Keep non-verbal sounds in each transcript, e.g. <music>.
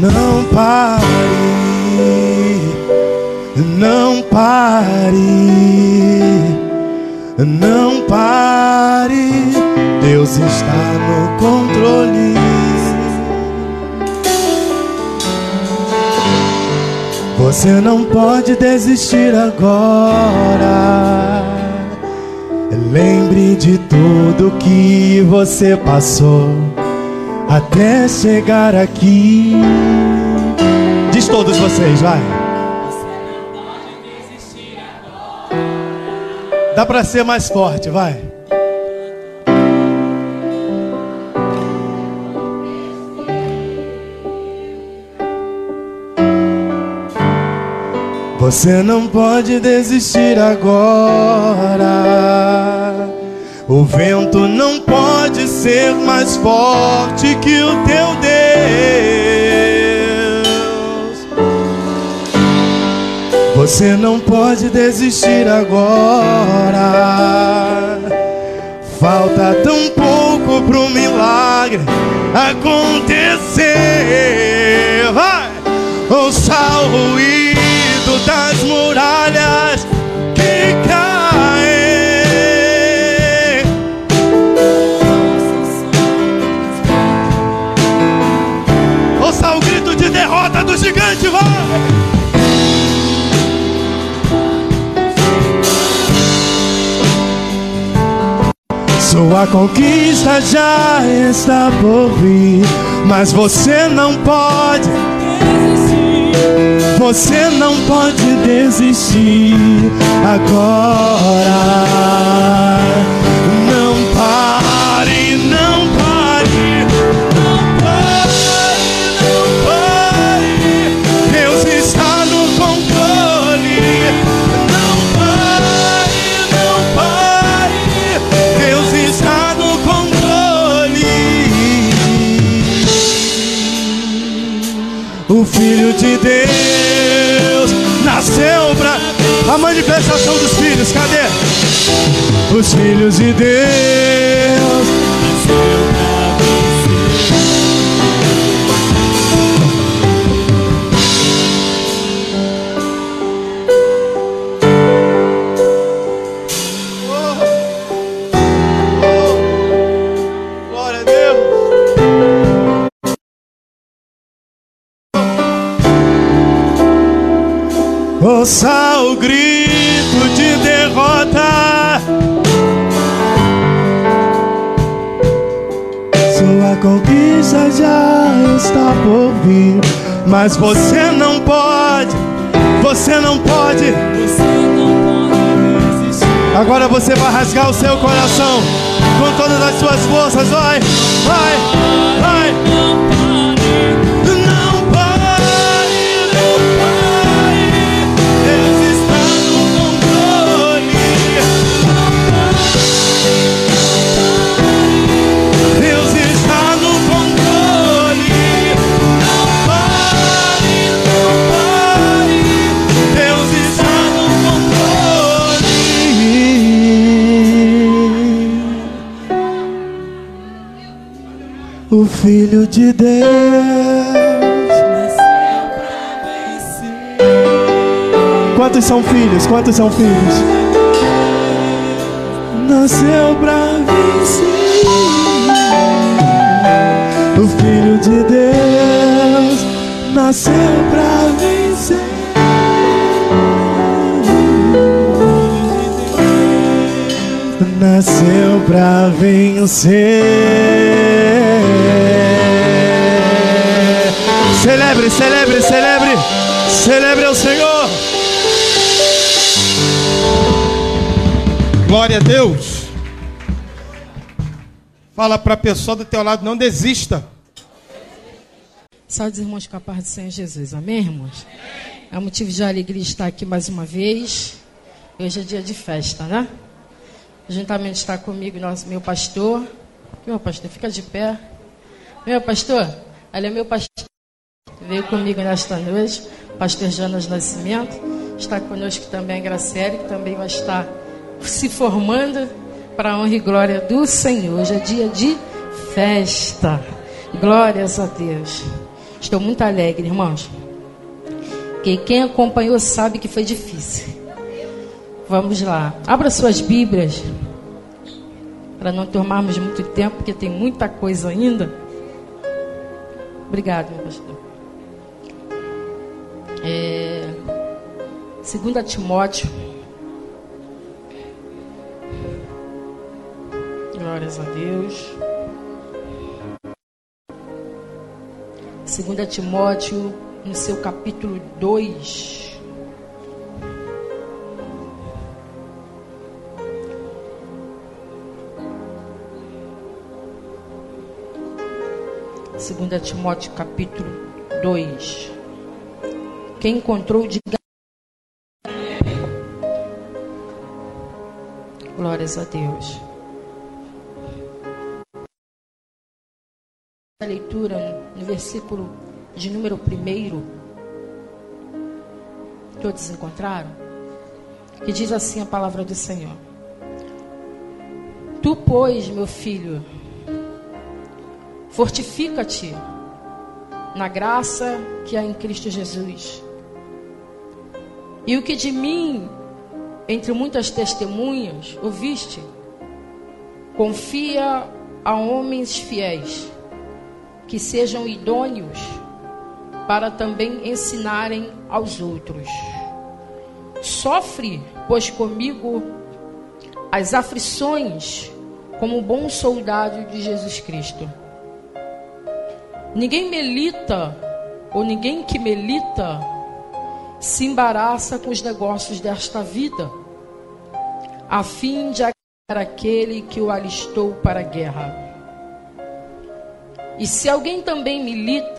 Não pare, não pare, não pare. Deus está no controle. Você não pode desistir agora. Lembre de tudo que você passou até chegar aqui. Diz todos vocês, vai. Dá para ser mais forte, vai. Você não pode desistir agora. O vento não pode ser mais forte que o teu Deus. Você não pode desistir agora. Falta tão pouco pro milagre acontecer. Vai! Ouça o ruído Sua conquista já está por vir, mas você não pode. Você não pode desistir agora. Manifestação dos filhos, cadê? Os filhos de Deus. Filho de Deus. Quantos são filhos? Quantos são filhos? Nasceu pra vencer. O Filho de Deus nasceu pra vencer. Nasceu pra vencer. Celebre, celebre, celebre. Celebre ao Senhor. Glória a Deus. Fala para a pessoa do teu lado, não desista. Saúde, irmãos, com a paz do Senhor Jesus. Amém, irmãos? É um motivo de alegria estar aqui mais uma vez. Hoje é dia de festa, né? Juntamente está comigo nosso, meu pastor. Meu pastor, fica de pé. Meu pastor, ele é meu pastor. Veio comigo nesta noite, pastor Jonas Nascimento. Está conosco também a Graciele, que também vai estar se formando para a honra e glória do Senhor. Hoje é dia de festa. Glórias a Deus. Estou muito alegre, irmãos. Que quem acompanhou sabe que foi difícil. Vamos lá. Abra suas Bíblias. Para não tomarmos muito tempo, porque tem muita coisa ainda. Obrigado, meu pastor. É, 2 Timóteo. Glórias a Deus. 2 Timóteo, no seu capítulo 2. Segunda Timóteo capítulo 2. Quem encontrou de Glórias a Deus. A leitura no versículo de número 1. Todos encontraram? Que diz assim a palavra do Senhor: Tu, pois, meu filho, fortifica-te na graça que há em Cristo Jesus. E o que de mim, entre muitas testemunhas, ouviste, confia a homens fiéis que sejam idôneos para também ensinarem aos outros. Sofre, pois, comigo as aflições como bom soldado de Jesus Cristo. Ninguém melita, ou ninguém que melita, se embaraça com os negócios desta vida, a fim de agradar aquele que o alistou para a guerra. E se alguém também milita,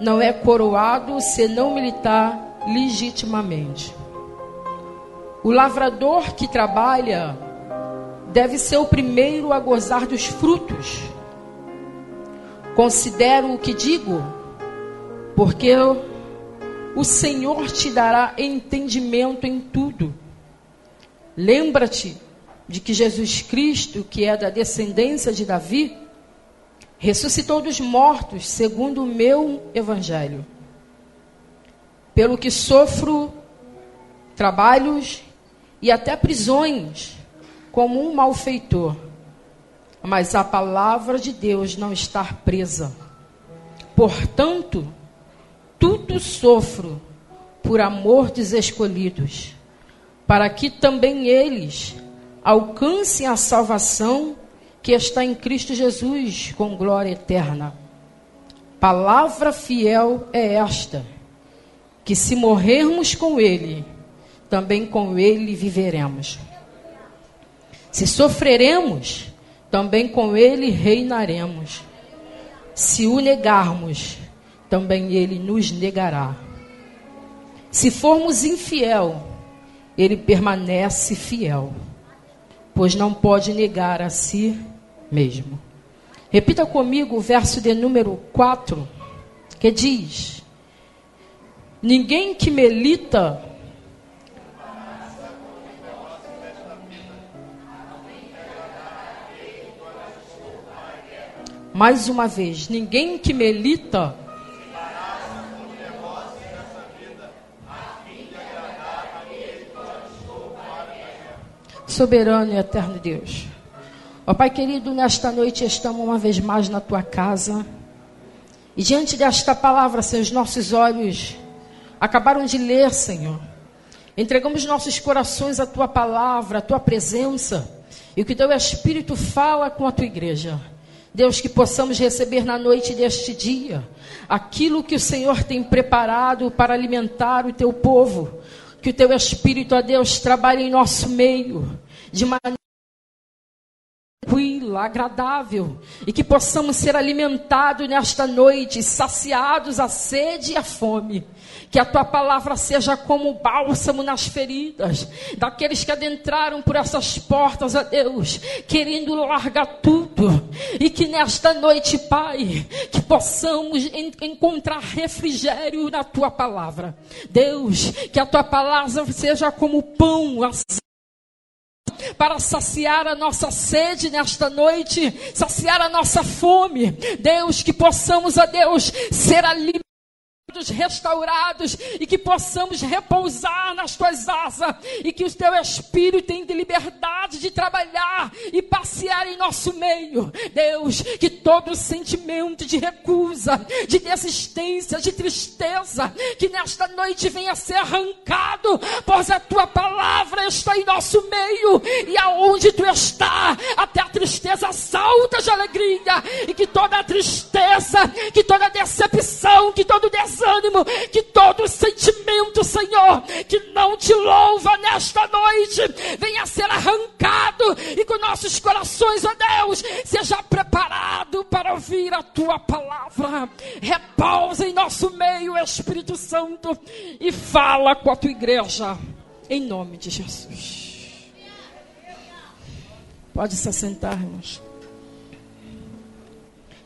não é coroado se não militar legitimamente. O lavrador que trabalha deve ser o primeiro a gozar dos frutos. Considero o que digo, porque o Senhor te dará entendimento em tudo. Lembra-te de que Jesus Cristo, que é da descendência de Davi, ressuscitou dos mortos, segundo o meu evangelho. Pelo que sofro trabalhos e até prisões, como um malfeitor. Mas a palavra de Deus não está presa. Portanto, tudo sofro por amor dos escolhidos, para que também eles alcancem a salvação que está em Cristo Jesus com glória eterna. Palavra fiel é esta: que se morrermos com Ele, também com Ele viveremos. Se sofreremos, também com Ele reinaremos. Se o negarmos, também Ele nos negará. Se formos infiel, Ele permanece fiel, pois não pode negar a si mesmo. Repita comigo o verso de número 4, que diz: Ninguém que melita Mais uma vez, ninguém que melita soberano e eterno Deus. Ó Pai querido, nesta noite estamos uma vez mais na tua casa. E diante desta palavra, Senhor, os nossos olhos acabaram de ler, Senhor. Entregamos nossos corações à tua palavra, à tua presença. E o que teu Espírito fala com a tua igreja. Deus, que possamos receber na noite deste dia aquilo que o Senhor tem preparado para alimentar o teu povo. Que o teu Espírito, Deus, trabalhe em nosso meio de maneira tranquila, agradável, e que possamos ser alimentados nesta noite, saciados a sede e a fome. Que a tua palavra seja como bálsamo nas feridas daqueles que adentraram por essas portas, a Deus, querendo largar tudo. E que nesta noite, Pai, que possamos en encontrar refrigério na tua palavra. Deus, que a tua palavra seja como pão, assim para saciar a nossa sede nesta noite, saciar a nossa fome. Deus, que possamos, a Deus, ser alimentados restaurados e que possamos repousar nas tuas asas e que o teu espírito tenha liberdade de trabalhar e passear em nosso meio. Deus, que todo sentimento de recusa, de desistência, de tristeza, que nesta noite venha ser arrancado, pois a tua palavra está em nosso meio e aonde tu está, até a tristeza salta de alegria e que toda a tristeza, que toda a decepção, que todo desânimo desânimo, que todo sentimento, Senhor, que não te louva nesta noite, venha ser arrancado e com nossos corações, ó Deus, seja preparado para ouvir a tua palavra. Repousa em nosso meio, Espírito Santo, e fala com a tua igreja, em nome de Jesus. Pode se assentar, irmãos.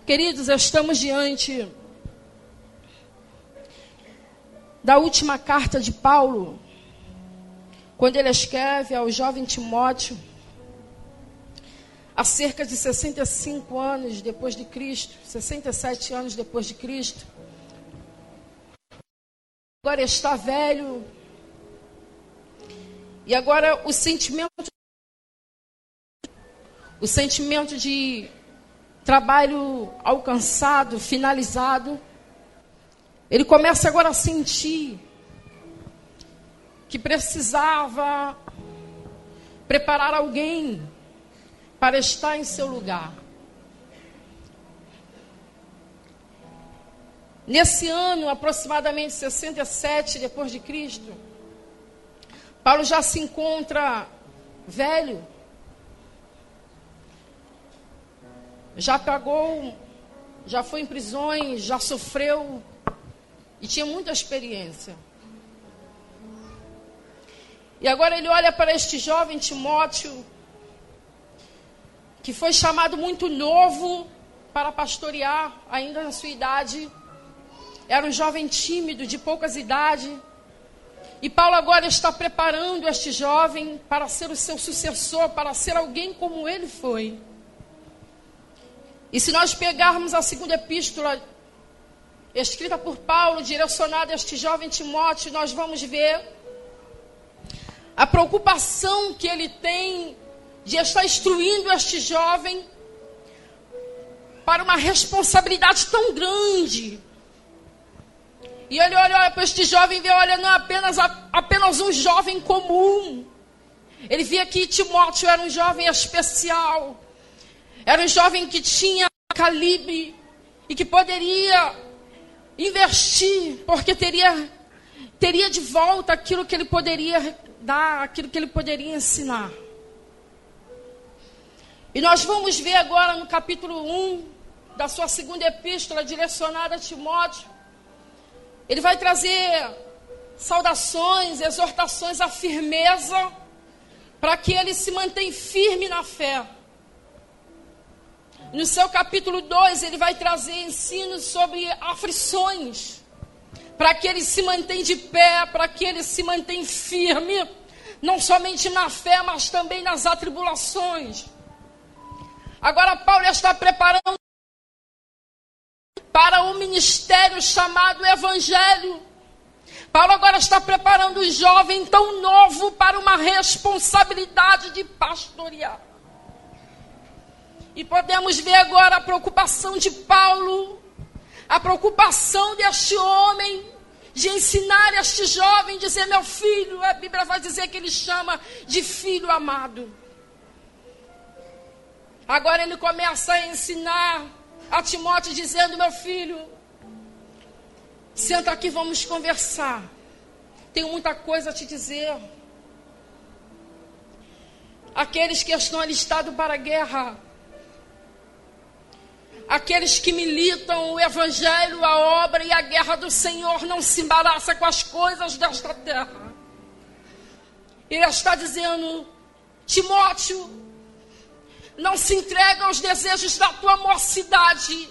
Queridos, estamos diante da última carta de Paulo, quando ele escreve ao jovem Timóteo, há cerca de 65 anos depois de Cristo, 67 anos depois de Cristo. Agora está velho. E agora o sentimento o sentimento de trabalho alcançado, finalizado, ele começa agora a sentir que precisava preparar alguém para estar em seu lugar. Nesse ano, aproximadamente 67 depois de Cristo, Paulo já se encontra velho. Já pagou, já foi em prisões, já sofreu e tinha muita experiência. E agora ele olha para este jovem Timóteo, que foi chamado muito novo para pastorear, ainda na sua idade. Era um jovem tímido, de poucas idades. E Paulo agora está preparando este jovem para ser o seu sucessor, para ser alguém como ele foi. E se nós pegarmos a segunda epístola escrita por Paulo, direcionada a este jovem Timóteo, nós vamos ver a preocupação que ele tem de estar instruindo este jovem para uma responsabilidade tão grande. E ele olha, olha para este jovem e vê, olha, não é apenas, apenas um jovem comum. Ele via que Timóteo era um jovem especial. Era um jovem que tinha calibre e que poderia investir, porque teria, teria de volta aquilo que ele poderia dar, aquilo que ele poderia ensinar. E nós vamos ver agora no capítulo 1 da sua segunda epístola, direcionada a Timóteo. Ele vai trazer saudações, exortações à firmeza, para que ele se mantenha firme na fé. No seu capítulo 2, ele vai trazer ensinos sobre aflições, para que ele se mantenha de pé, para que ele se mantenha firme, não somente na fé, mas também nas atribulações. Agora, Paulo está preparando para um ministério chamado Evangelho. Paulo agora está preparando um jovem tão novo para uma responsabilidade de pastorear. E podemos ver agora a preocupação de Paulo, a preocupação deste homem de ensinar este jovem, dizer: Meu filho, a Bíblia vai dizer que ele chama de filho amado. Agora ele começa a ensinar a Timóteo, dizendo: Meu filho, senta aqui, vamos conversar. Tenho muita coisa a te dizer. Aqueles que estão alistados para a guerra, Aqueles que militam o evangelho, a obra e a guerra do Senhor não se embaraça com as coisas desta terra. Ele está dizendo, Timóteo, não se entrega aos desejos da tua mocidade.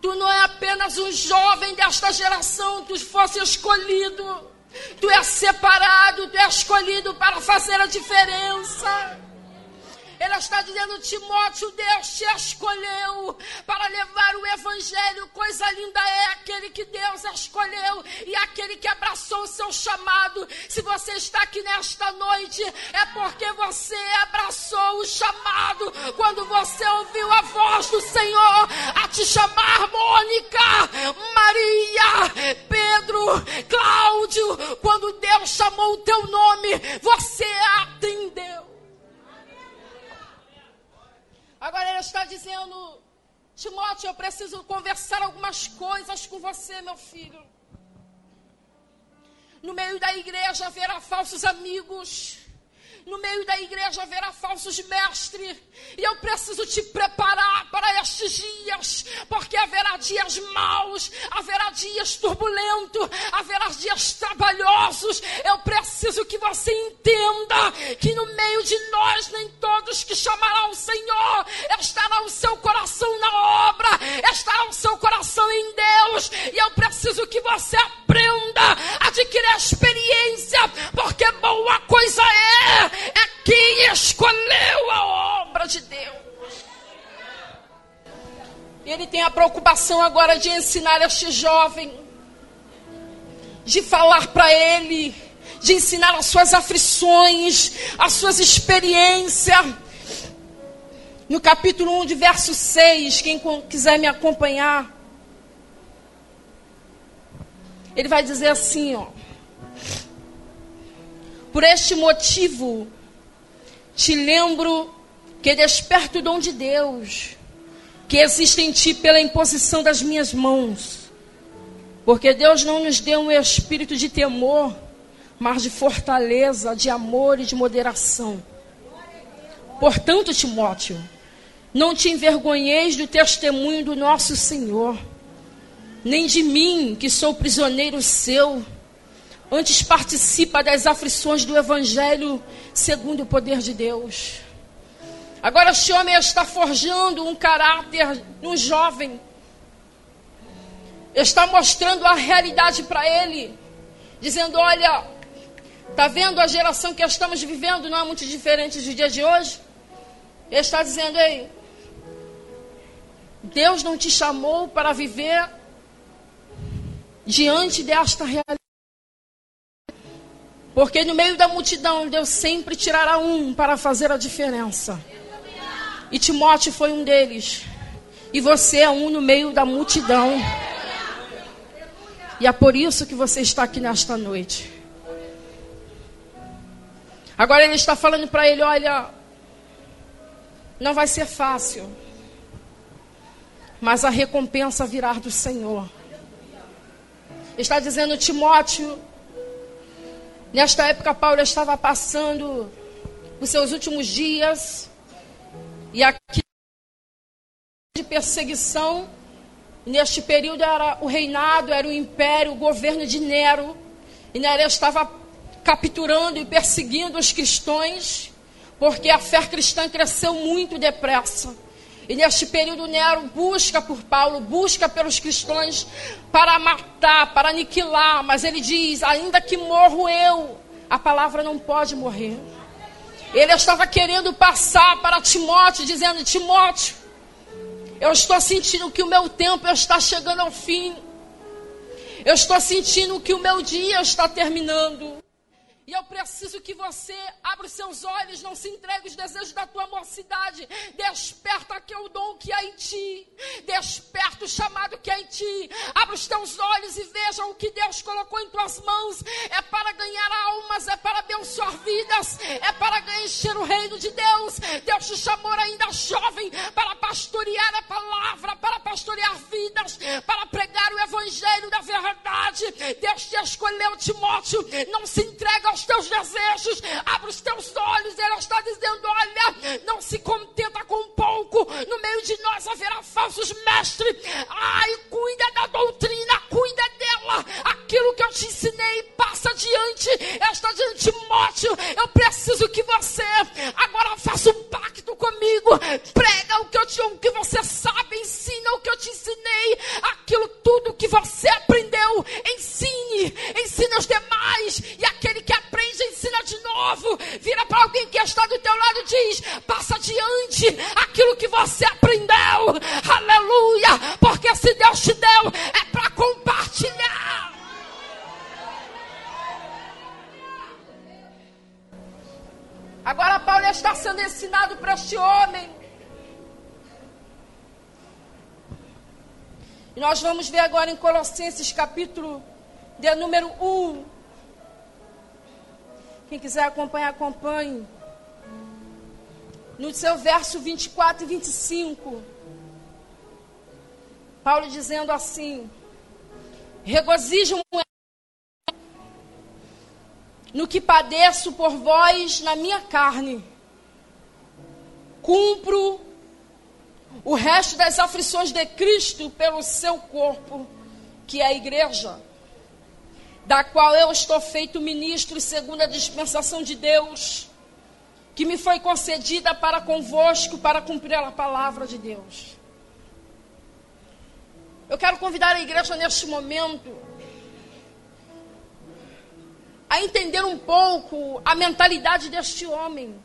Tu não é apenas um jovem desta geração, tu fosse escolhido. Tu és separado, tu és escolhido para fazer a diferença. Ele está dizendo, Timóteo, Deus te escolheu para levar o evangelho. Coisa linda é aquele que Deus escolheu e aquele que abraçou o seu chamado. Se você está aqui nesta noite, é porque você abraçou o chamado quando você ouviu a voz do Senhor a te chamar, Mônica, Maria, Pedro, Cláudio. Quando Deus chamou o teu nome, você atendeu. Agora ele está dizendo, Timóteo, eu preciso conversar algumas coisas com você, meu filho. No meio da igreja haverá falsos amigos. No meio da igreja haverá falsos mestres. E eu preciso te preparar para estes dias. Porque haverá dias maus, haverá dias turbulentos, haverá dias trabalhosos. Eu preciso que você entenda que no meio de nós, nem todos que chamarão o Senhor estará o seu coração na obra, estará o seu coração em Deus. E eu preciso que você aprenda, adquirir experiência, porque boa coisa é é quem escolheu a obra de Deus. Ele tem a preocupação agora de ensinar este jovem, de falar para ele, de ensinar as suas aflições, as suas experiências. No capítulo 1, de verso 6, quem quiser me acompanhar, ele vai dizer assim, ó. Por este motivo, te lembro que desperta o dom de Deus, que existe em ti pela imposição das minhas mãos. Porque Deus não nos deu um espírito de temor, mas de fortaleza, de amor e de moderação. Portanto, Timóteo, não te envergonheis do testemunho do nosso Senhor, nem de mim, que sou prisioneiro seu Antes participa das aflições do Evangelho segundo o poder de Deus. Agora este homem está forjando um caráter um jovem. Está mostrando a realidade para ele. Dizendo, olha, está vendo a geração que estamos vivendo não é muito diferente do dia de hoje? Ele está dizendo, ei, Deus não te chamou para viver diante desta realidade. Porque no meio da multidão, Deus sempre tirará um para fazer a diferença. E Timóteo foi um deles. E você é um no meio da multidão. E é por isso que você está aqui nesta noite. Agora ele está falando para ele: olha, não vai ser fácil, mas a recompensa virá do Senhor. Está dizendo, Timóteo, Nesta época, Paulo estava passando os seus últimos dias e aqui de perseguição. Neste período era o reinado, era o império, o governo de Nero. E Nero estava capturando e perseguindo os cristãos, porque a fé cristã cresceu muito depressa. E neste período, Nero busca por Paulo, busca pelos cristãos para matar, para aniquilar. Mas ele diz: ainda que morro eu, a palavra não pode morrer. Ele estava querendo passar para Timóteo, dizendo: Timóteo, eu estou sentindo que o meu tempo está chegando ao fim. Eu estou sentindo que o meu dia está terminando. E eu preciso que você abra os seus olhos, não se entregue os desejos da tua mocidade. Desperta aquele dom que há em ti. Desperta o chamado que há em ti. Abra os teus olhos e veja o que Deus colocou em tuas mãos. É para ganhar almas, é para abençoar é para encher o reino de Deus. Deus te chamou ainda jovem para pastorear a palavra, para pastorear vidas, para pregar o evangelho da verdade. Deus te escolheu, Timóteo. Não se entrega os teus desejos, abre os teus olhos. Ela está dizendo: olha, não se contenta com pouco. No meio de nós haverá falsos mestres. Ai, cuida da doutrina. Aquilo que eu te ensinei, passa adiante. Esta de Timóteo, eu preciso que você agora faça um pacto comigo. Prega o que, eu te, o que você sabe, ensina o que eu te ensinei. Aquilo tudo que você aprendeu, ensine. Ensine os demais. E aquele que aprende, ensina de novo. Vira para alguém que está do teu lado e diz: passa adiante aquilo que você aprendeu. Aleluia! Porque se Deus te deu, é para compartilhar. Agora Paulo está sendo ensinado para este homem. E nós vamos ver agora em Colossenses capítulo de número 1. Quem quiser acompanhar, acompanhe. No seu verso 24 e 25. Paulo dizendo assim: Regozijo no que padeço por vós na minha carne. Cumpro o resto das aflições de Cristo pelo seu corpo, que é a igreja, da qual eu estou feito ministro segundo a dispensação de Deus, que me foi concedida para convosco para cumprir a palavra de Deus. Eu quero convidar a igreja neste momento a entender um pouco a mentalidade deste homem.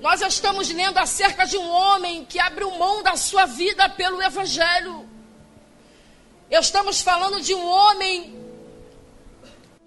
Nós estamos lendo acerca de um homem que abriu mão da sua vida pelo Evangelho. Estamos falando de um homem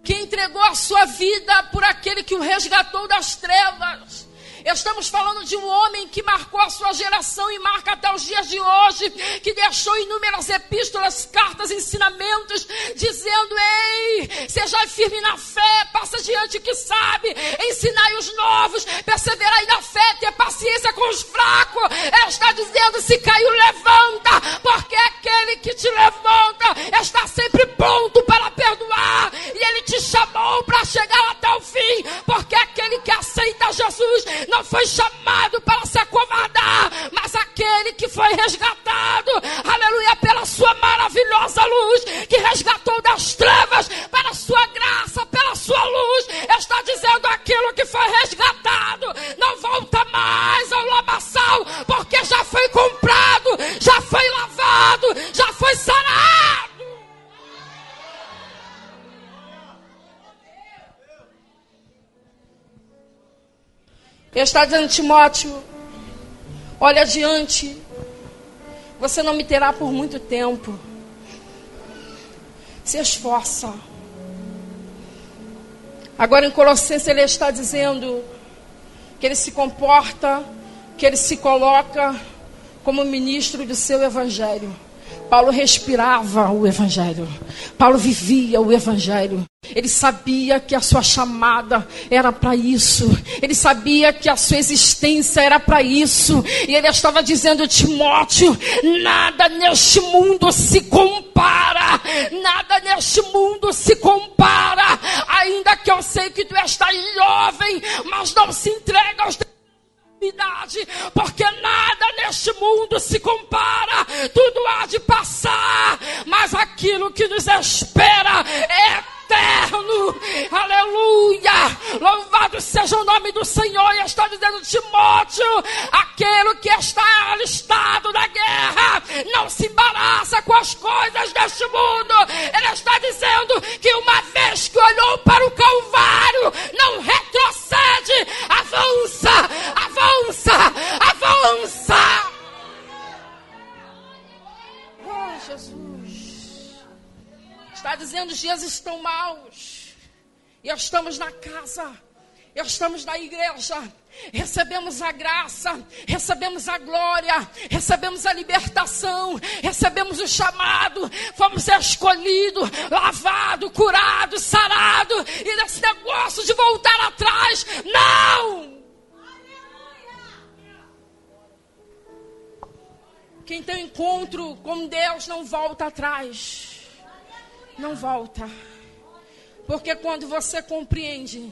que entregou a sua vida por aquele que o resgatou das trevas. Estamos falando de um homem que marcou a sua geração e marca até os dias de hoje, que deixou inúmeras epístolas, cartas, ensinamentos, dizendo: Ei, seja firme na fé, passa diante que sabe, ensinai os novos, perseverai na fé, ter paciência com os fracos. Ela está dizendo: se caiu, levanta, porque aquele que te levanta está sempre pronto para perdoar, e ele te chamou para chegar até o fim, porque aquele que aceita Jesus não foi chamado para se acovardar, mas aquele que foi resgatado, aleluia, pela sua maravilhosa luz, que resgatou das trevas para a sua graça, pela sua luz, está dizendo aquilo que foi resgatado, não volta mais ao lamaçal, porque já foi comprado, já foi lavado, já foi sarado. Ele está dizendo, Timóteo, olha adiante, você não me terá por muito tempo. Se esforça. Agora em Colossenses ele está dizendo que ele se comporta, que ele se coloca como ministro do seu evangelho. Paulo respirava o Evangelho. Paulo vivia o Evangelho. Ele sabia que a sua chamada era para isso. Ele sabia que a sua existência era para isso. E ele estava dizendo, Timóteo, nada neste mundo se compara. Nada neste mundo se compara. Ainda que eu sei que tu estás jovem, mas não se entrega aos porque nada neste mundo se compara, tudo há de passar, mas aquilo que nos espera é eterno. Aleluia! Louvado seja o nome do Senhor. E está dizendo Timóteo: aquele que está alistado na guerra não se embaraça com as coisas deste mundo. Ele está dizendo que uma vez que olhou para o Calvário, não retrocede, avança, avança, avança. Oh, Jesus. Está dizendo os dias estão maus. E estamos na casa. Estamos na igreja. Recebemos a graça, recebemos a glória, recebemos a libertação, recebemos o chamado, fomos escolhidos, lavados, curados, sarados, e nesse negócio de voltar atrás, não! Quem tem encontro com Deus não volta atrás não volta. Porque quando você compreende,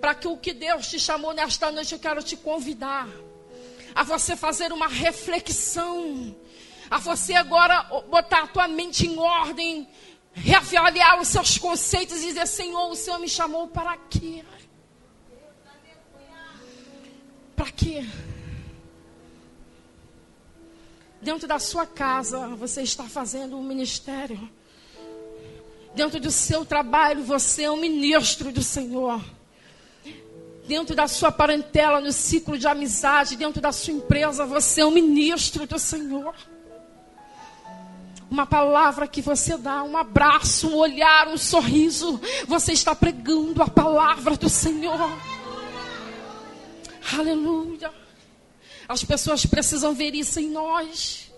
para que o que Deus te chamou nesta noite, eu quero te convidar a você fazer uma reflexão, a você agora botar a tua mente em ordem, reavaliar os seus conceitos e dizer: Senhor, o Senhor me chamou para quê? Para quê? Dentro da sua casa, você está fazendo um ministério Dentro do seu trabalho, você é um ministro do Senhor. dentro da sua parentela, no ciclo de amizade, dentro da sua empresa, você é um ministro do Senhor. Uma palavra que você dá, um abraço, um olhar, um sorriso, você está pregando a palavra do Senhor. Aleluia. As pessoas precisam ver isso em nós.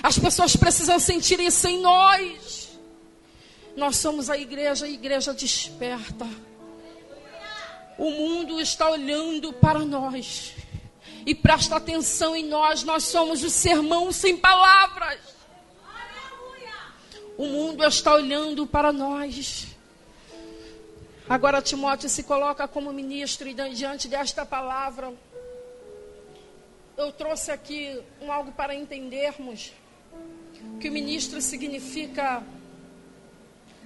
As pessoas precisam sentir isso em nós. Nós somos a igreja, a igreja desperta. O mundo está olhando para nós. E presta atenção em nós, nós somos o sermão sem palavras. O mundo está olhando para nós. Agora Timóteo se coloca como ministro e diante desta palavra, eu trouxe aqui um algo para entendermos que o ministro significa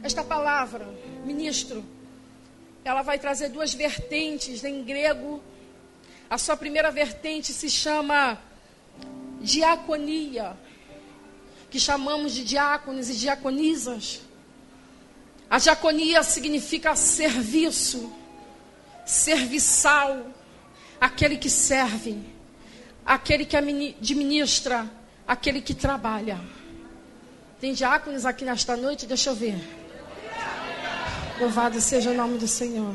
esta palavra, ministro. Ela vai trazer duas vertentes em grego. A sua primeira vertente se chama diaconia, que chamamos de diáconos e diaconisas. A diaconia significa serviço, serviçal, aquele que serve, aquele que administra, aquele que trabalha. Tem diáconos aqui nesta noite? Deixa eu ver. Louvado seja o nome do Senhor.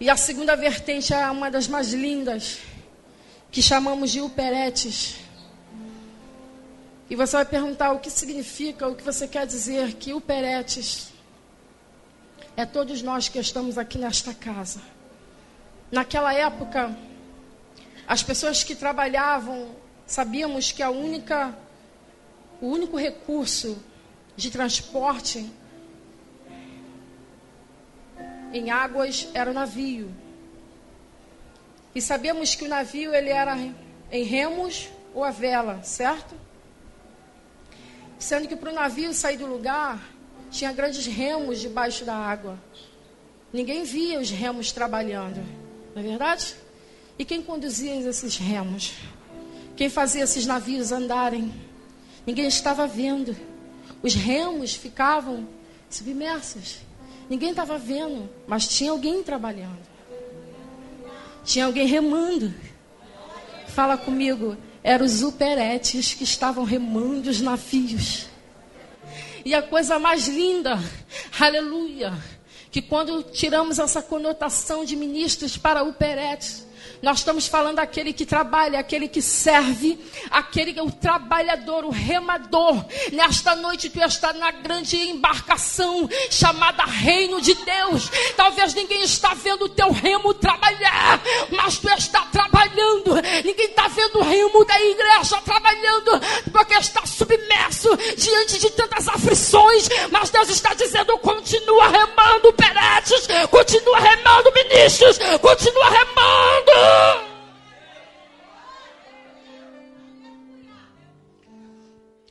E a segunda vertente é uma das mais lindas, que chamamos de uperetes. E você vai perguntar o que significa, o que você quer dizer que o Peretes é todos nós que estamos aqui nesta casa. Naquela época, as pessoas que trabalhavam, sabíamos que a única o único recurso de transporte em águas era navio. E sabemos que o navio ele era em remos ou a vela, certo? Sendo que para o navio sair do lugar, tinha grandes remos debaixo da água. Ninguém via os remos trabalhando, não é verdade? E quem conduzia esses remos? Quem fazia esses navios andarem? Ninguém estava vendo. Os remos ficavam submersos. Ninguém estava vendo, mas tinha alguém trabalhando. Tinha alguém remando. Fala comigo, eram os uperetes que estavam remando os navios. E a coisa mais linda, aleluia, que quando tiramos essa conotação de ministros para uperetes, nós estamos falando aquele que trabalha, aquele que serve, aquele que é o trabalhador, o remador. Nesta noite tu está na grande embarcação chamada Reino de Deus. Talvez ninguém está vendo o teu remo trabalhar, mas tu está trabalhando. Ninguém está vendo o remo da igreja trabalhando, porque está submerso diante de tantas aflições. Mas Deus está dizendo: continua remando, Peretes, continua remando, ministros, continua remando.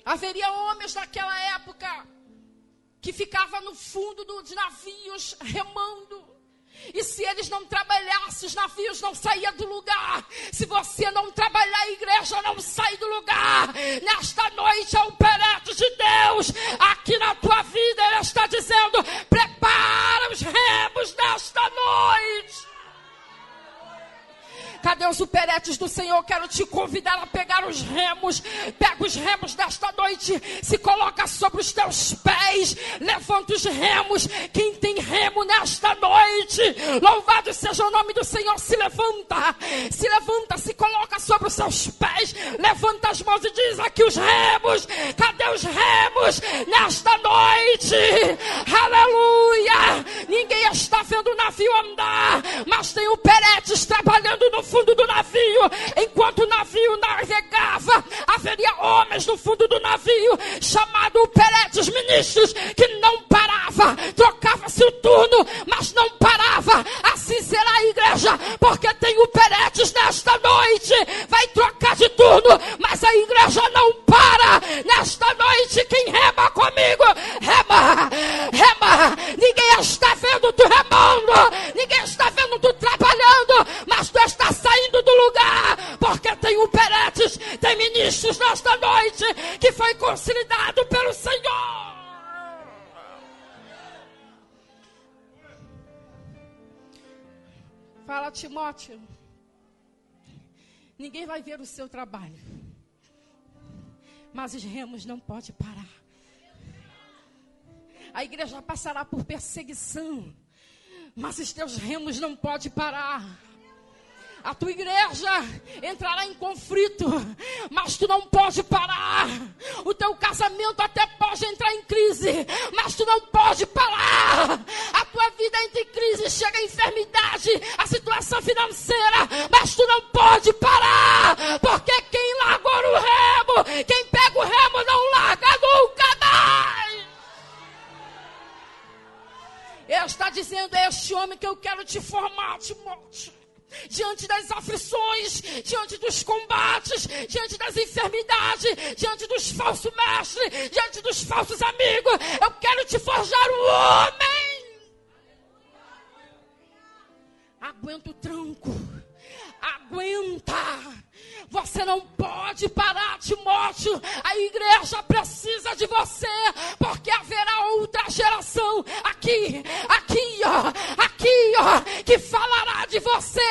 Haveria homens naquela época que ficavam no fundo dos navios remando. E se eles não trabalhassem, os navios não saíam do lugar. Se você não trabalhar, a igreja não sai do lugar. Nesta noite é um pereto de Deus. Aqui na tua vida, Ele está dizendo: prepara os remos desta noite. Cadê os superetes do Senhor? Quero te convidar a pegar os remos. Pega os remos desta noite. Se coloca sobre os teus pés. Levanta os remos. Quem tem remo nesta noite? Louvado seja o nome do Senhor. Se levanta. Se levanta, se coloca sobre os seus pés. Levanta as mãos e diz aqui os remos. Cadê os remos nesta noite? Aleluia. Ninguém está vendo o navio andar. Mas tem o Peretes trabalhando no fundo do navio, enquanto o navio navegava, haveria homens no fundo do navio, chamado Peretes Ministros, que não parava, trocava-se o turno, mas não parava. Assim será a igreja, porque tem o Peretes nesta noite, vai trocar de turno, mas a igreja não para. Nesta noite, quem rema comigo, rema, rema. Ninguém está vendo tu remando, ninguém está vendo tu tu estás saindo do lugar, porque tem Peretes, tem ministros nesta noite que foi consolidado pelo Senhor. Fala, Timóteo. Ninguém vai ver o seu trabalho. Mas os remos não pode parar. A igreja passará por perseguição. Mas os teus remos não pode parar. A tua igreja entrará em conflito, mas tu não pode parar. O teu casamento até pode entrar em crise, mas tu não pode parar. A tua vida entra em crise, chega a enfermidade, a situação financeira, mas tu não pode parar. Porque quem largou o remo, quem pega o remo não larga nunca mais. Ele está dizendo: é este homem que eu quero te formar, Timóteo diante das aflições, diante dos combates, diante das enfermidades, diante dos falsos mestres, diante dos falsos amigos. Eu quero te forjar um homem. Aguenta o tranco. Aguenta. Você não pode parar, Timóteo. A igreja precisa de você, porque haverá outra geração aqui, aqui, ó, aqui, ó, que falará de você,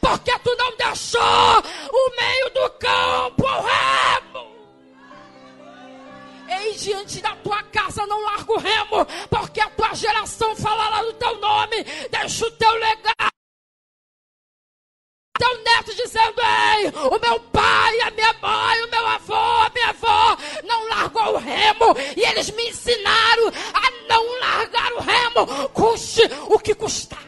porque tu não deixou o meio do campo ao remo. Ei, diante da tua casa não larga o remo, porque a tua geração falará do teu nome. Deixa o teu legado teu neto dizendo: Ei, o meu pai, a minha mãe, o meu avô, a minha avó não largou o remo. E eles me ensinaram a não largar o remo, custe o que custar.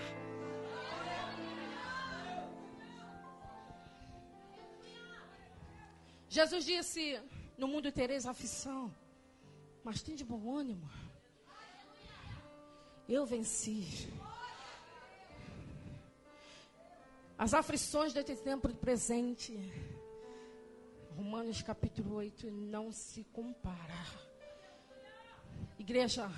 Jesus disse: No mundo tereis aflição, mas tem de bom ânimo. Eu venci. As aflições desse tempo presente. Romanos capítulo 8 não se compara. Igreja,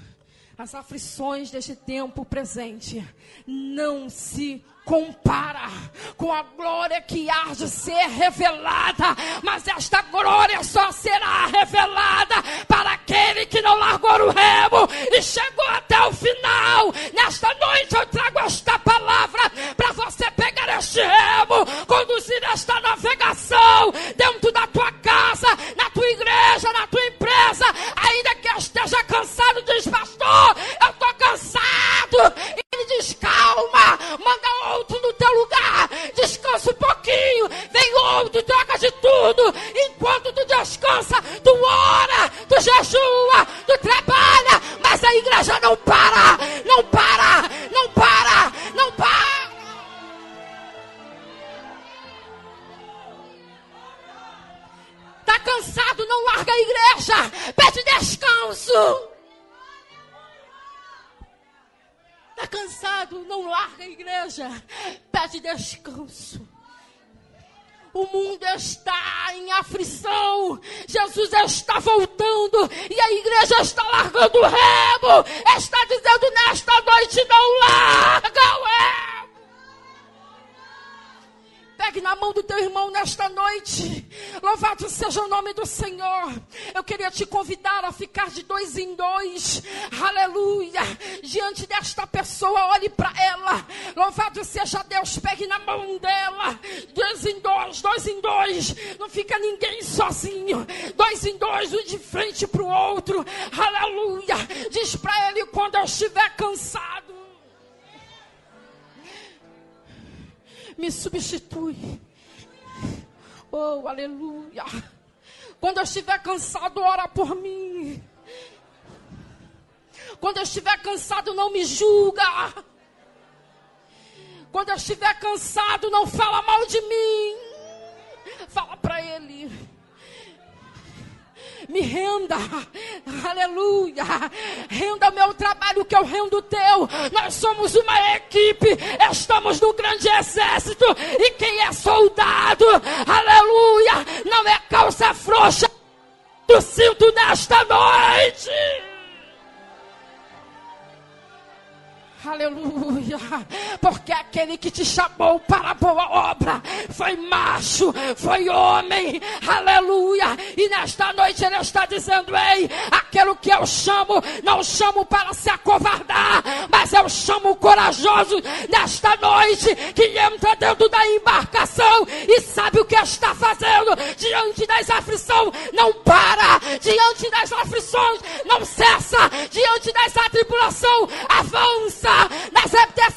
as aflições deste tempo presente não se compara com a glória que há de ser revelada, mas esta glória só será revelada para aquele que não largou o remo e chegou até o final. Nesta noite eu trago esta palavra para você pegar este remo, conduzir esta navegação dentro da tua casa, na tua igreja, na tua empresa, ainda que esteja cansado, diz pastor, Jesus está voltando. E a igreja está largando o remo. Está dizendo nesta noite: não nesta noite. Louvado seja o nome do Senhor. Eu queria te convidar a ficar de dois em dois. Aleluia. Diante desta pessoa, olhe para ela. Louvado seja Deus. Pegue na mão dela. Dois em dois, dois em dois. Não fica ninguém sozinho. Dois em dois, um de frente para o outro. Aleluia. Diz para ele quando eu estiver cansado. me substitui. Oh, aleluia. Quando eu estiver cansado, ora por mim. Quando eu estiver cansado, não me julga. Quando eu estiver cansado, não fala mal de mim. Fala para ele me renda, aleluia, renda meu trabalho que eu rendo teu. Nós somos uma equipe, estamos no grande exército, e quem é soldado, aleluia, não é calça frouxa. Do cinto nesta noite. Aleluia. Porque aquele que te chamou para a boa obra, foi macho, foi homem, aleluia. E nesta noite ele está dizendo: Ei, aquilo que eu chamo, não chamo para se acovardar, mas eu chamo corajoso nesta noite que entra dentro da embarcação e sabe o que está fazendo. Diante das aflições, não para, diante das aflições, não cessa, diante dessa tribulação, avança, nas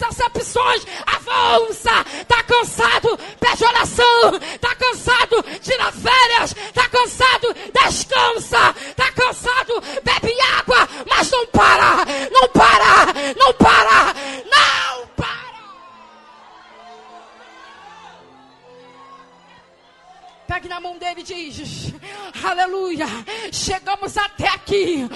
decepções, avança, está cansado, pede oração, está cansado, tira férias, está cansado, descansa, está cansado, bebe água, mas não para, não para, não para, não para. Pegue na mão dele e diz: Aleluia, chegamos até aqui.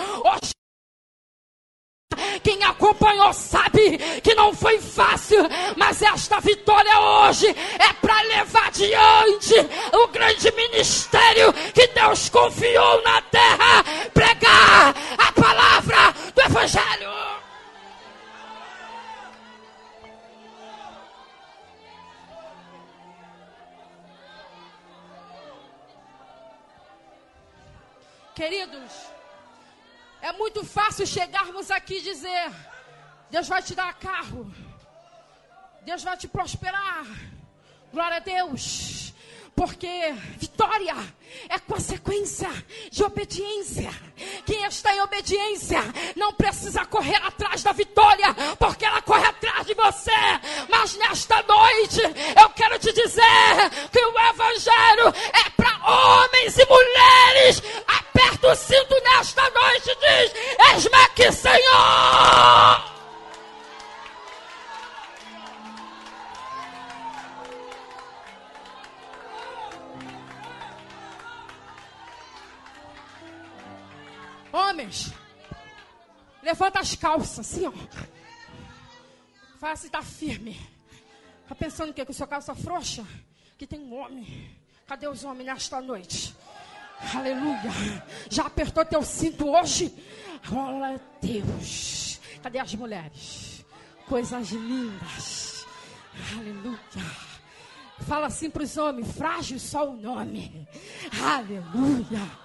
Quem acompanhou sabe que não foi fácil, mas esta vitória hoje é para levar adiante o grande ministério que Deus confiou na terra pregar a palavra do Evangelho. Queridos, é muito fácil chegarmos aqui e dizer: Deus vai te dar carro, Deus vai te prosperar. Glória a Deus. Porque vitória é consequência de obediência. Quem está em obediência não precisa correr atrás da vitória, porque ela corre atrás de você. Mas nesta noite eu quero te dizer que o Evangelho calças, assim, ó. Faz se tá firme. Tá pensando o quê? Que sua calça frouxa? Que tem um homem. Cadê os homens nesta noite? Aleluia. Já apertou teu cinto hoje? Glória a Deus. Cadê as mulheres? Coisas lindas. Aleluia. Fala assim para os homens: frágil só o nome. Aleluia.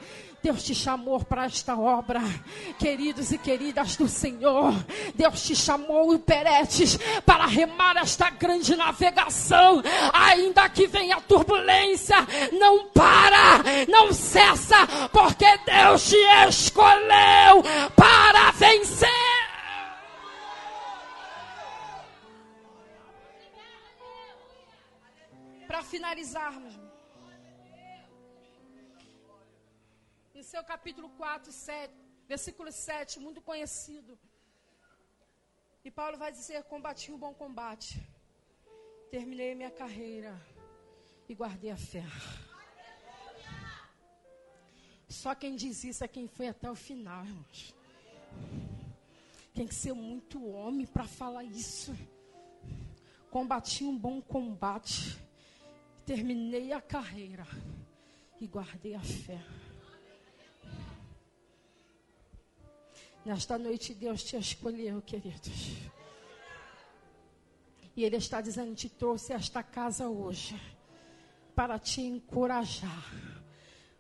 Deus te chamou para esta obra, queridos e queridas do Senhor. Deus te chamou, Peretes, para remar esta grande navegação. Ainda que venha turbulência, não para, não cessa, porque Deus te escolheu para vencer. Para finalizarmos, seu capítulo 4, 7, versículo 7, muito conhecido. E Paulo vai dizer: Combati o bom combate, terminei minha carreira e guardei a fé. Só quem diz isso é quem foi até o final, irmãos. Tem que ser muito homem para falar isso. Combati um bom combate, terminei a carreira e guardei a fé. Nesta noite Deus te escolheu, queridos. E Ele está dizendo: te trouxe esta casa hoje para te encorajar,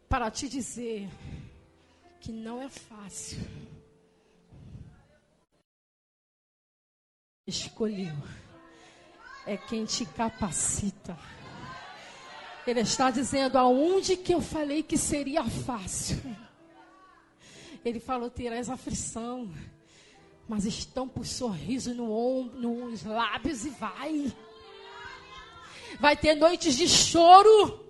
para te dizer que não é fácil. Escolheu, é quem te capacita. Ele está dizendo aonde que eu falei que seria fácil. Ele falou: terás aflição, mas estão por sorriso no ombro, nos lábios e vai. Vai ter noites de choro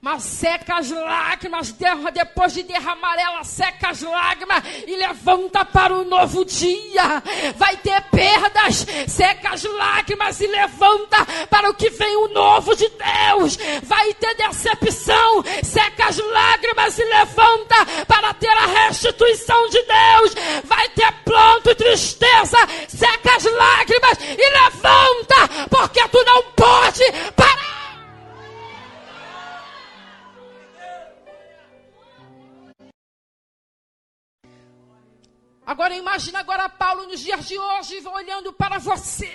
mas seca as lágrimas, depois de derramar ela, seca as lágrimas e levanta para o novo dia. Vai ter perdas, seca as lágrimas e levanta para o que vem o novo de Deus. Vai ter decepção, seca as lágrimas e levanta para ter a restituição de Deus. Vai ter pranto e tristeza, seca as lágrimas e levanta, porque tu não pode parar. Agora imagina agora Paulo nos dias de hoje olhando para você.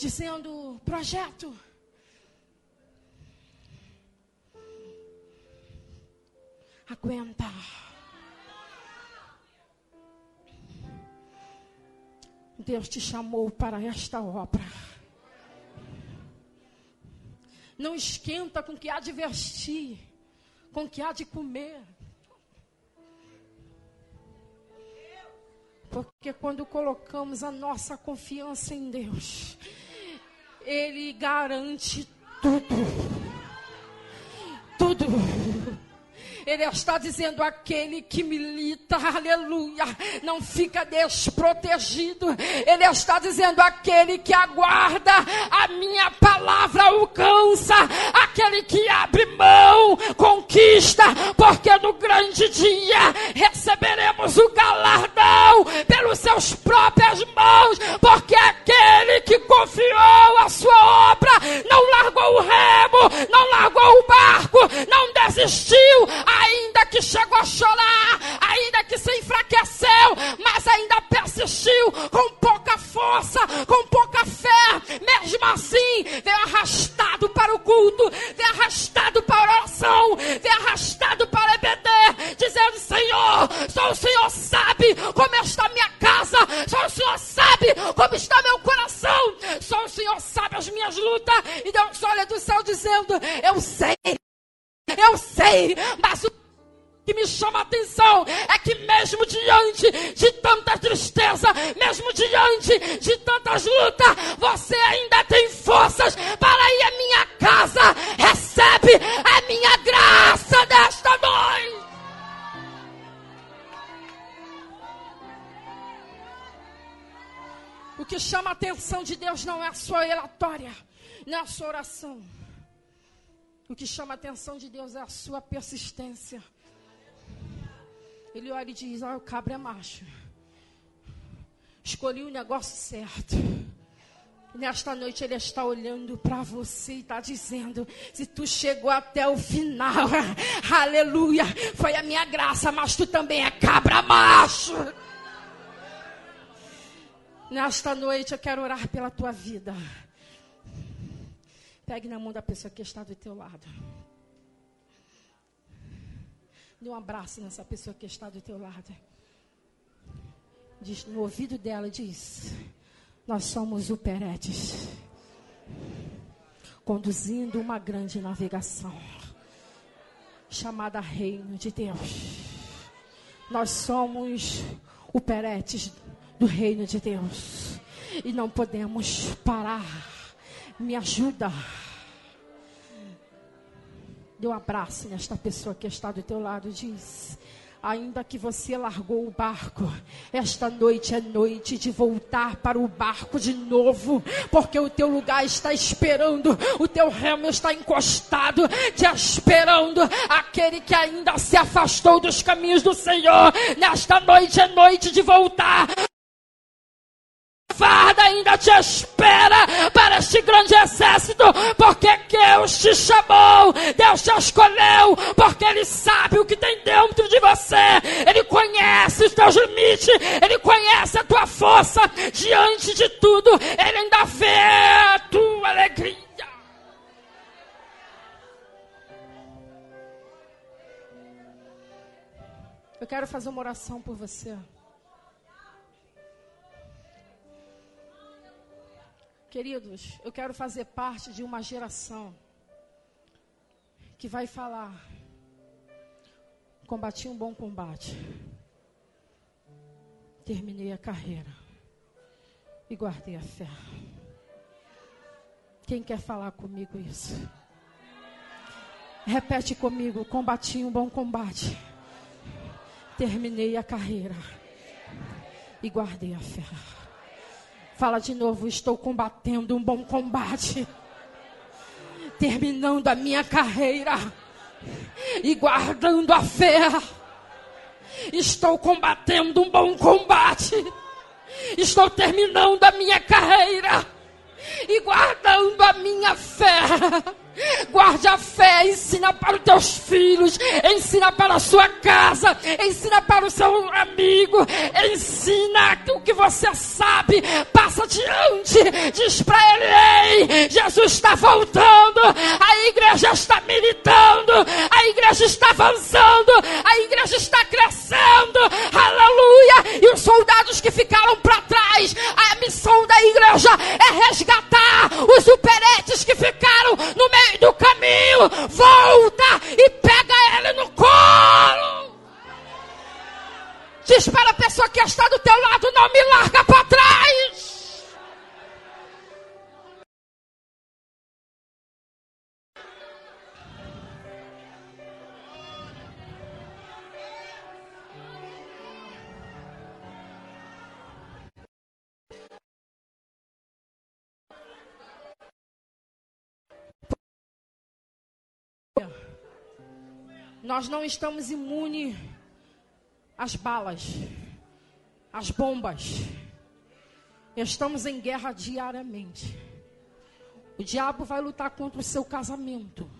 dizendo: projeto. Aguenta. Deus te chamou para esta obra. Não esquenta com o que há de vestir, com o que há de comer. Porque quando colocamos a nossa confiança em Deus, Ele garante tudo. Tudo. Ele está dizendo: aquele que milita, aleluia, não fica desprotegido. Ele está dizendo: aquele que aguarda, a minha palavra alcança. Aquele que abre mão, conquista, porque no grande dia receberemos o galardão pelos seus próprias mãos, porque aquele que confiou a sua obra não largou o remo, não largou o barco, não desistiu ainda que chegou a chorar, ainda que se enfraqueceu, mas ainda persistiu com pouca força, com pouca fé, mesmo assim, veio arrastado para o culto, veio arrastado para a oração, veio arrastado para EBD, dizendo: Senhor, só o Senhor sabe como está minha casa, só o Senhor sabe como está meu coração, só o Senhor sabe as minhas lutas. E Deus olha do céu dizendo: Eu sei. Eu sei, mas o que me chama a atenção é que mesmo diante de tanta tristeza, mesmo diante de tantas lutas, você ainda tem forças para ir à minha casa. Recebe a minha graça desta noite. O que chama a atenção de Deus não é a sua relatória, não é a sua oração. O que chama a atenção de Deus é a sua persistência. Ele olha e diz: Ah, o cabra é macho. Escolhi o negócio certo. Nesta noite ele está olhando para você e está dizendo: se tu chegou até o final, <laughs> aleluia, foi a minha graça, mas tu também é cabra macho. Nesta noite eu quero orar pela tua vida. Pegue na mão da pessoa que está do teu lado. Dê um abraço nessa pessoa que está do teu lado. Diz, no ouvido dela diz: Nós somos o Peretes, conduzindo uma grande navegação chamada Reino de Deus. Nós somos o Peretes do Reino de Deus e não podemos parar me ajuda. Dê um abraço nesta pessoa que está do teu lado. Diz: Ainda que você largou o barco, esta noite é noite de voltar para o barco de novo, porque o teu lugar está esperando, o teu remo está encostado, te esperando. Aquele que ainda se afastou dos caminhos do Senhor, nesta noite é noite de voltar farda ainda te espera para este grande exército, porque Deus te chamou, Deus te escolheu, porque Ele sabe o que tem dentro de você, Ele conhece os teus limites, Ele conhece a tua força, diante de tudo, Ele ainda vê a tua alegria. Eu quero fazer uma oração por você. Queridos, eu quero fazer parte de uma geração que vai falar: combati um bom combate, terminei a carreira e guardei a fé. Quem quer falar comigo isso? Repete comigo: combati um bom combate, terminei a carreira e guardei a fé. Fala de novo, estou combatendo um bom combate. Terminando a minha carreira e guardando a fé. Estou combatendo um bom combate. Estou terminando a minha carreira e guardando a minha fé. Guarde a fé, ensina para os teus filhos, ensina para a sua casa, ensina para o seu amigo, ensina o que você sabe, passa adiante, diz para ele: Ei, Jesus está voltando, a igreja está militando, a igreja está avançando, a igreja está crescendo, aleluia. E os soldados que ficaram para trás, a missão da igreja é resgatar os superetes que ficaram no meio do caminho, volta e pega ele no colo. Diz para a pessoa que está do teu lado, não me larga para trás. Nós não estamos imunes às balas, às bombas. Estamos em guerra diariamente. O diabo vai lutar contra o seu casamento,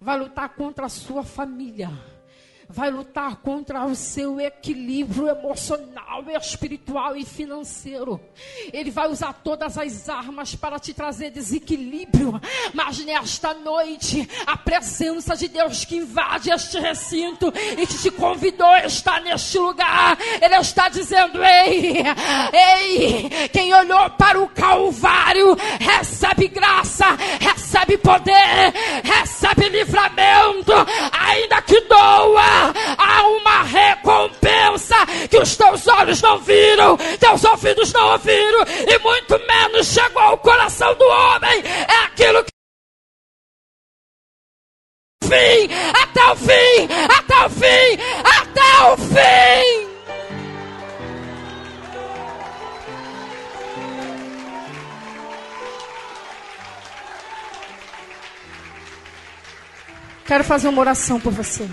vai lutar contra a sua família vai lutar contra o seu equilíbrio emocional, espiritual e financeiro. Ele vai usar todas as armas para te trazer desequilíbrio. Mas nesta noite, a presença de Deus que invade este recinto e que te convidou a estar neste lugar, Ele está dizendo: Ei, ei, quem olhou para o Calvário recebe graça, recebe poder, recebe livramento, ainda que doa há uma recompensa que os teus olhos não viram, teus ouvidos não ouviram, e muito menos chegou ao coração do homem. É aquilo que fim, até o fim, até o fim, até o fim. Quero fazer uma oração por você.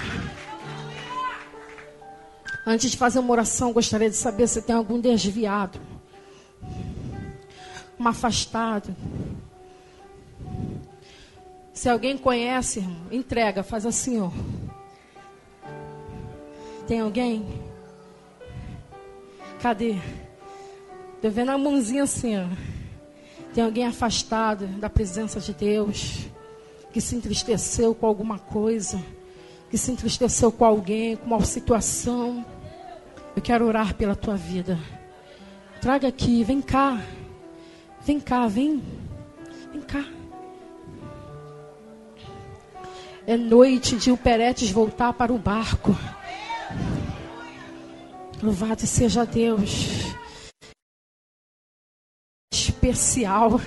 Antes de fazer uma oração, gostaria de saber se tem algum desviado, um afastado. Se alguém conhece, irmão, entrega, faz assim, ó. Tem alguém? Cadê? Tô vendo a mãozinha assim, ó. Tem alguém afastado da presença de Deus, que se entristeceu com alguma coisa, que se entristeceu com alguém, com uma situação. Eu quero orar pela tua vida. Traga aqui, vem cá. Vem cá, vem. Vem cá. É noite de o Peretes voltar para o barco. Louvado seja Deus. Especial.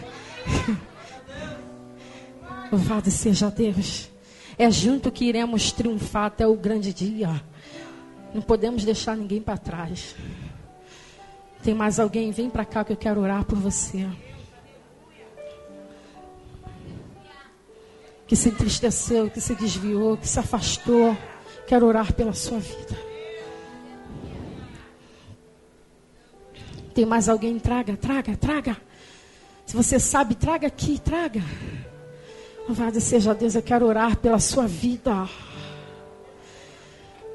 Louvado seja Deus. É junto que iremos triunfar até o grande dia. Não podemos deixar ninguém para trás. Tem mais alguém? Vem para cá que eu quero orar por você. Que se entristeceu, que se desviou, que se afastou. Quero orar pela sua vida. Tem mais alguém? Traga, traga, traga. Se você sabe, traga aqui, traga. Louvado seja Deus, eu quero orar pela sua vida.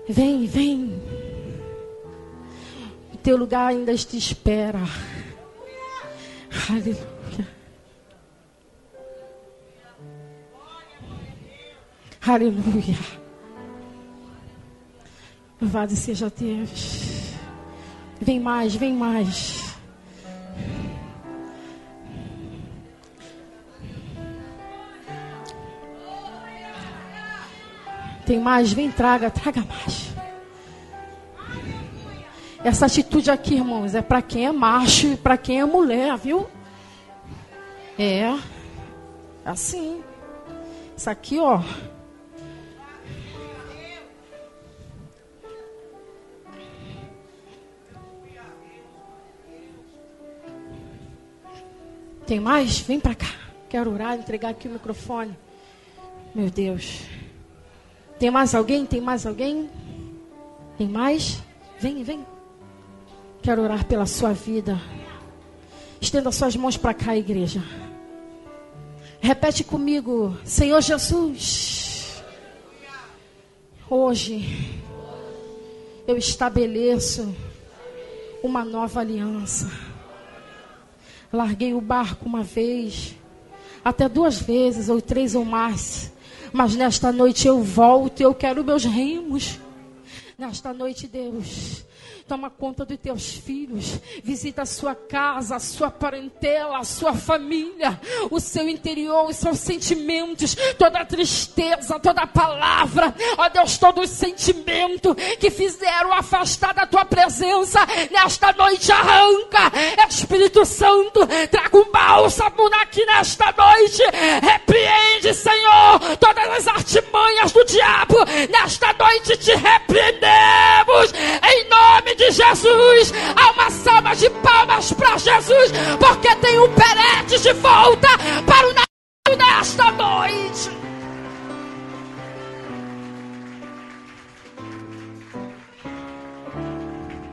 Vem, vem. O teu lugar ainda te espera. Aleluia. Aleluia. Louvado seja Deus. Vem mais, vem mais. Tem mais? Vem, traga, traga mais. Essa atitude aqui, irmãos, é para quem é macho e para quem é mulher, viu? É. Assim. Isso aqui, ó. Tem mais? Vem para cá. Quero orar, entregar aqui o microfone. Meu Deus. Tem mais alguém? Tem mais alguém? Tem mais? Vem, vem. Quero orar pela sua vida. Estenda suas mãos para cá, igreja. Repete comigo, Senhor Jesus. Hoje eu estabeleço uma nova aliança. Larguei o barco uma vez, até duas vezes, ou três ou mais. Mas nesta noite eu volto eu quero meus remos. Nesta noite, Deus, Toma conta dos teus filhos. Visita a sua casa, a sua parentela, a sua família, o seu interior, os seus sentimentos, toda a tristeza, toda a palavra. Ó Deus, todo o sentimento que fizeram afastar da tua presença. Nesta noite arranca. Espírito Santo, traga um bálsamo aqui nesta noite. Repreende, Senhor, todas as artimanhas do diabo. Nesta noite te repreendemos. Em nome de Jesus. Há uma salva de palmas para Jesus, porque tem um perete de volta para o Natal nesta noite.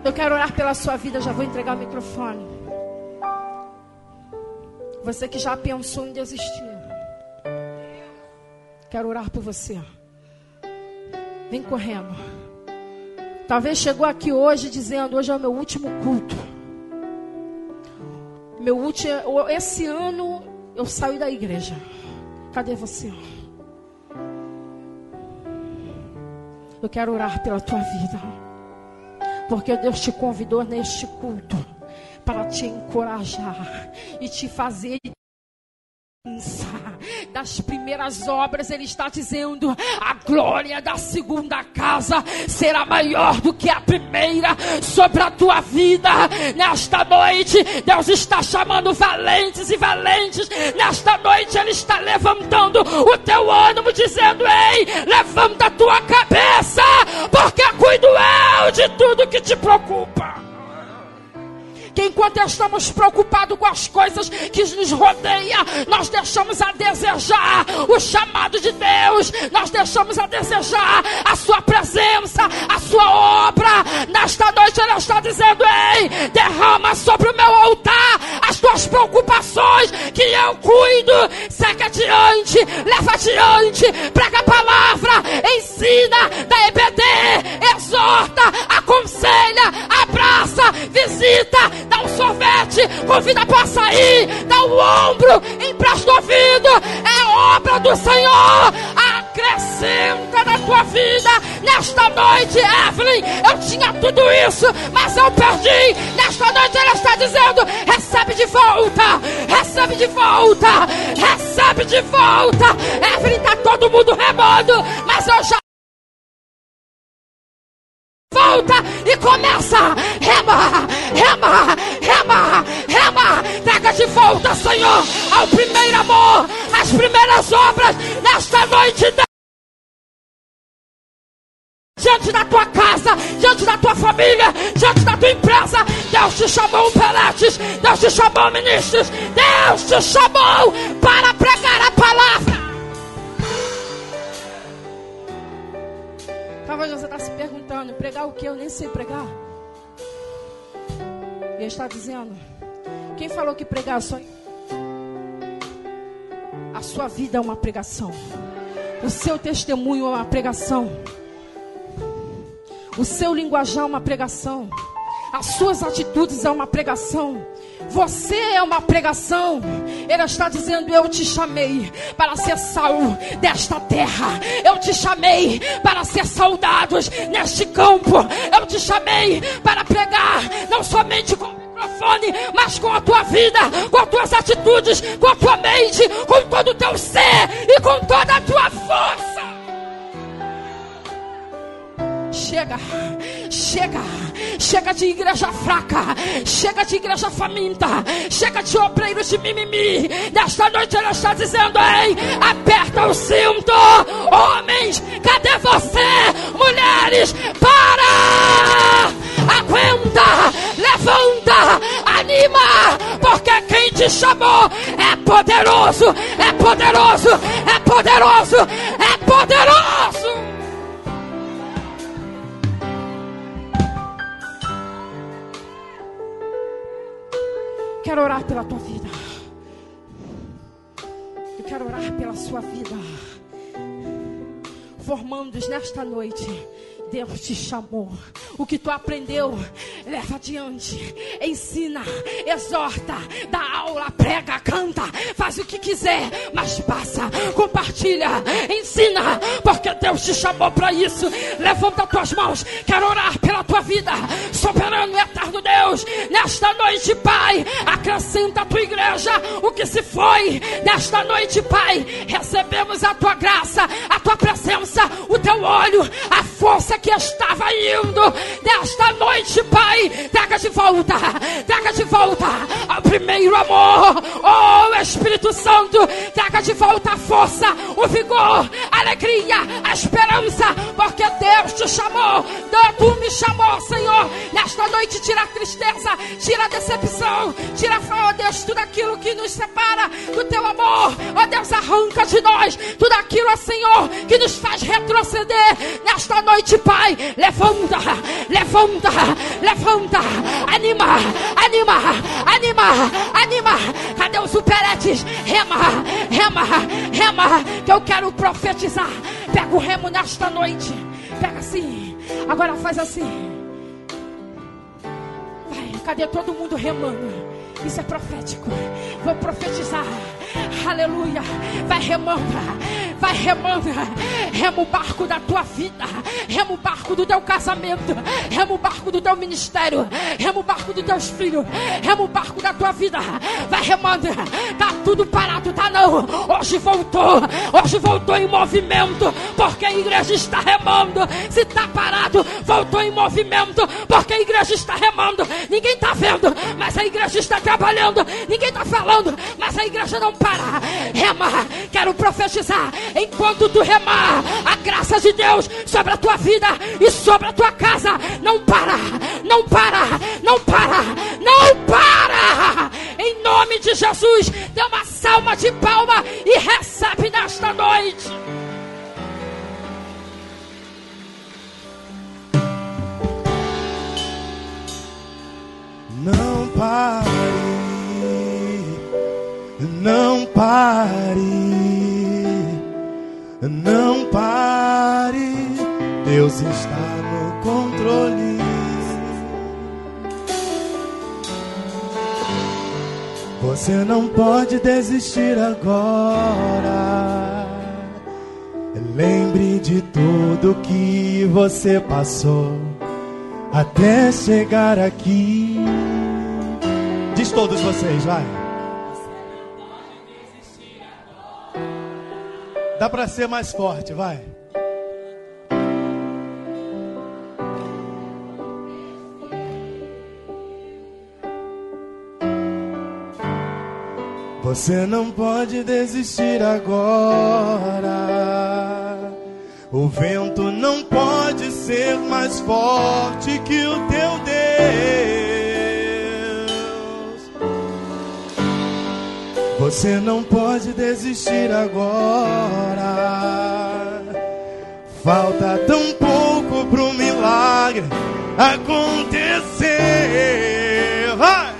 Eu quero orar pela sua vida, já vou entregar o microfone. Você que já pensou em desistir. Quero orar por você. Vem correndo. Talvez chegou aqui hoje dizendo: hoje é o meu último culto. Meu último, esse ano eu saio da igreja. Cadê você? Eu quero orar pela tua vida. Porque Deus te convidou neste culto para te encorajar e te fazer das primeiras obras, ele está dizendo: a glória da segunda casa será maior do que a primeira sobre a tua vida. Nesta noite, Deus está chamando valentes e valentes. Nesta noite, Ele está levantando o teu ânimo, dizendo: Ei, levanta a tua cabeça, porque cuido eu de tudo que te preocupa que enquanto estamos preocupados com as coisas que nos rodeiam, nós deixamos a desejar o chamado de Deus, nós deixamos a desejar a sua presença, a sua obra. Nesta noite ela está dizendo: Ei, derrama sobre o meu altar as tuas preocupações, que eu cuido. Segue adiante, leva adiante, prega a palavra, ensina, dá EBD, exorta, aconselha, abraça, visita, dá um sorvete, convida para sair, dá um ombro, empresta ouvido, é obra do Senhor, acrescenta na tua vida, nesta noite, Evelyn, eu tinha tudo isso, mas eu perdi, nesta noite ela está dizendo, recebe de volta, recebe de volta, recebe de volta, Evelyn, está todo mundo remando, mas eu já volta e começa. Rema, rema, rema, rema. Traga de volta, Senhor, ao primeiro amor, às primeiras obras nesta noite. Diante da tua casa, diante da tua família, diante da tua empresa, Deus te chamou peletes, Deus te chamou ministros, Deus te chamou para pregar a palavra. Talvez você está se perguntando: pregar o que? Eu nem sei pregar. E ele está dizendo: quem falou que pregar só. A sua vida é uma pregação. O seu testemunho é uma pregação. O seu linguajar é uma pregação. As suas atitudes é uma pregação. Você é uma pregação. Ele está dizendo: Eu te chamei para ser sal desta terra. Eu te chamei para ser soldados neste campo. Eu te chamei para pregar, não somente com microfone, mas com a tua vida, com as tuas atitudes, com a tua mente, com todo o teu ser e com toda a tua força. Chega, chega, chega de igreja fraca, chega de igreja faminta, chega de obreiros de mimimi. Nesta noite ela está dizendo: Ei, aperta o cinto, homens, cadê você? Mulheres, para! Aguenta, levanta, anima, porque quem te chamou é poderoso, é poderoso, é poderoso, é poderoso. Quero orar pela tua vida. Eu quero orar pela sua vida. Formandos nesta noite Deus te chamou. O que tu aprendeu, leva adiante. Ensina, exorta, dá aula, prega, canta, faz o que quiser, mas passa, compartilha, ensina, porque Deus te chamou para isso. Levanta tuas mãos, quero orar pela tua vida, soberano eterno Deus. Nesta noite, Pai, acrescenta a tua igreja o que se foi. Nesta noite, Pai, recebemos a tua graça, a tua presença, o teu olho, a força que estava indo nesta noite, Pai. Traga de volta, traga de volta ao primeiro amor. Oh, Espírito Santo, traga de volta a força, o vigor, a alegria, a esperança, porque Deus te chamou. Tu me chamou, Senhor. Nesta noite, tira a tristeza, tira a decepção, tira, oh Deus, tudo aquilo que nos separa do teu amor. Oh Deus, arranca de nós tudo aquilo, Senhor, que nos faz retroceder nesta noite, Pai. Levanta, levanta, levanta. Anima, anima, anima, anima. Cadê os superetes? Rema, rema, rema. Que eu quero profetizar. Pega o remo nesta noite. Pega assim. Agora faz assim. Vai, cadê todo mundo remando? Isso é profético. Vou profetizar. Aleluia. Vai remando. Vai remando. Rema o barco da tua vida. Rema o barco do teu casamento. Rema o barco do teu ministério. Rema o barco dos teus filhos. Rema o barco da tua vida. Vai remando. Tá tudo parado, tá não. Hoje voltou. Hoje voltou em movimento. Porque a igreja está remando. Se tá parado, voltou em movimento. Porque a igreja está remando. Ninguém tá vendo, mas a igreja está trabalhando. Ninguém está falando, mas a igreja não para. Rema, quero profetizar. Enquanto tu remar, a graça de Deus sobre a tua vida e sobre a tua casa não para, não para, não para, não para. Em nome de Jesus, dê uma salva de palma e recebe nesta noite. Não pare, não pare, não pare. Deus está no controle. Você não pode desistir agora. Lembre de tudo que você passou até chegar aqui. Diz todos vocês, vai. Dá para ser mais forte, vai. Você não pode desistir agora. O vento não pode ser mais forte que o teu Deus. Você não pode desistir agora. Falta tão pouco pro milagre acontecer. Vai!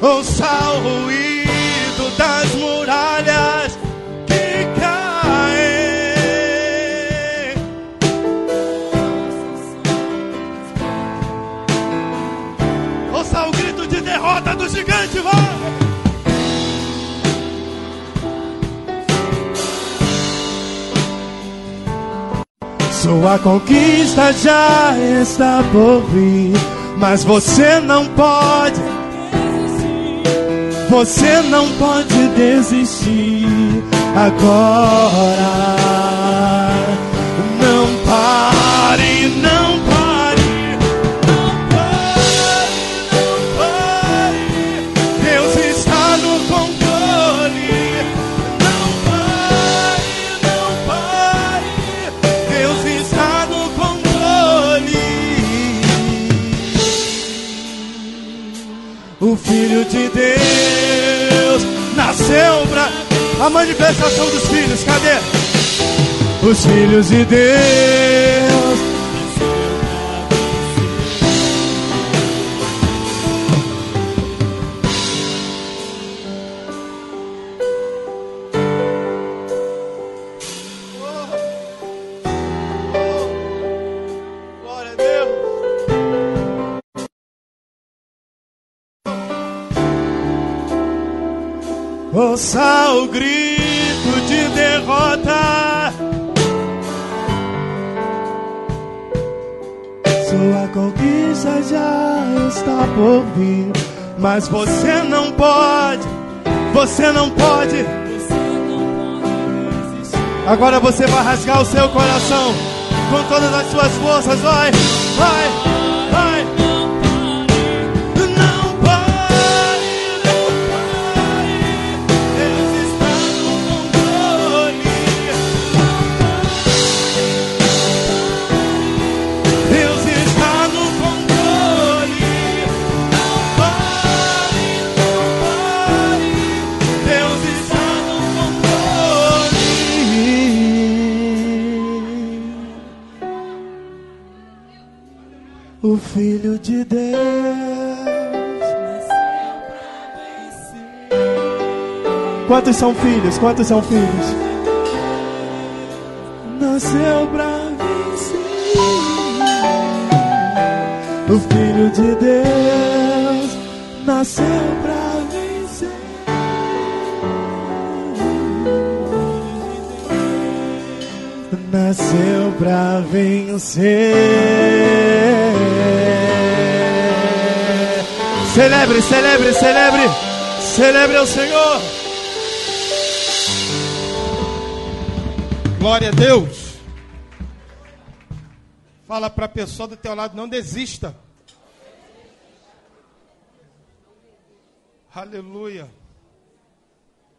Ouça o Sua conquista já está por vir, mas você não pode. Você não pode desistir agora. Não pare, não Filho de Deus nasceu pra. A manifestação dos filhos, cadê? Os filhos de Deus. Ouça o grito de derrota. Sua conquista já está por vir, mas você não pode, você não pode. Agora você vai rasgar o seu coração com todas as suas forças, vai, vai. O Filho de Deus. Quantos são filhos? Quantos são filhos? Nasceu pra vencer. O Filho de Deus nasceu pra Nasceu pra vencer. Celebre, celebre, celebre. Celebre ao Senhor. Glória a Deus. Fala para a pessoa do teu lado, não desista. Aleluia.